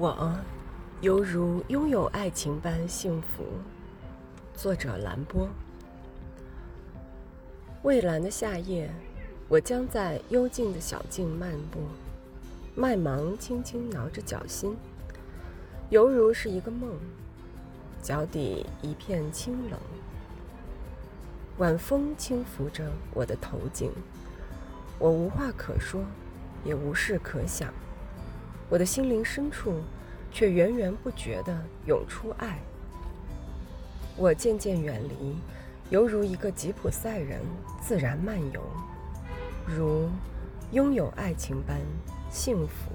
我犹如拥有爱情般幸福。作者兰波。蔚蓝的夏夜，我将在幽静的小径漫步，麦芒轻轻挠着脚心，犹如是一个梦。脚底一片清冷，晚风轻拂着我的头颈，我无话可说，也无事可想。我的心灵深处，却源源不绝地涌出爱。我渐渐远离，犹如一个吉普赛人自然漫游，如拥有爱情般幸福。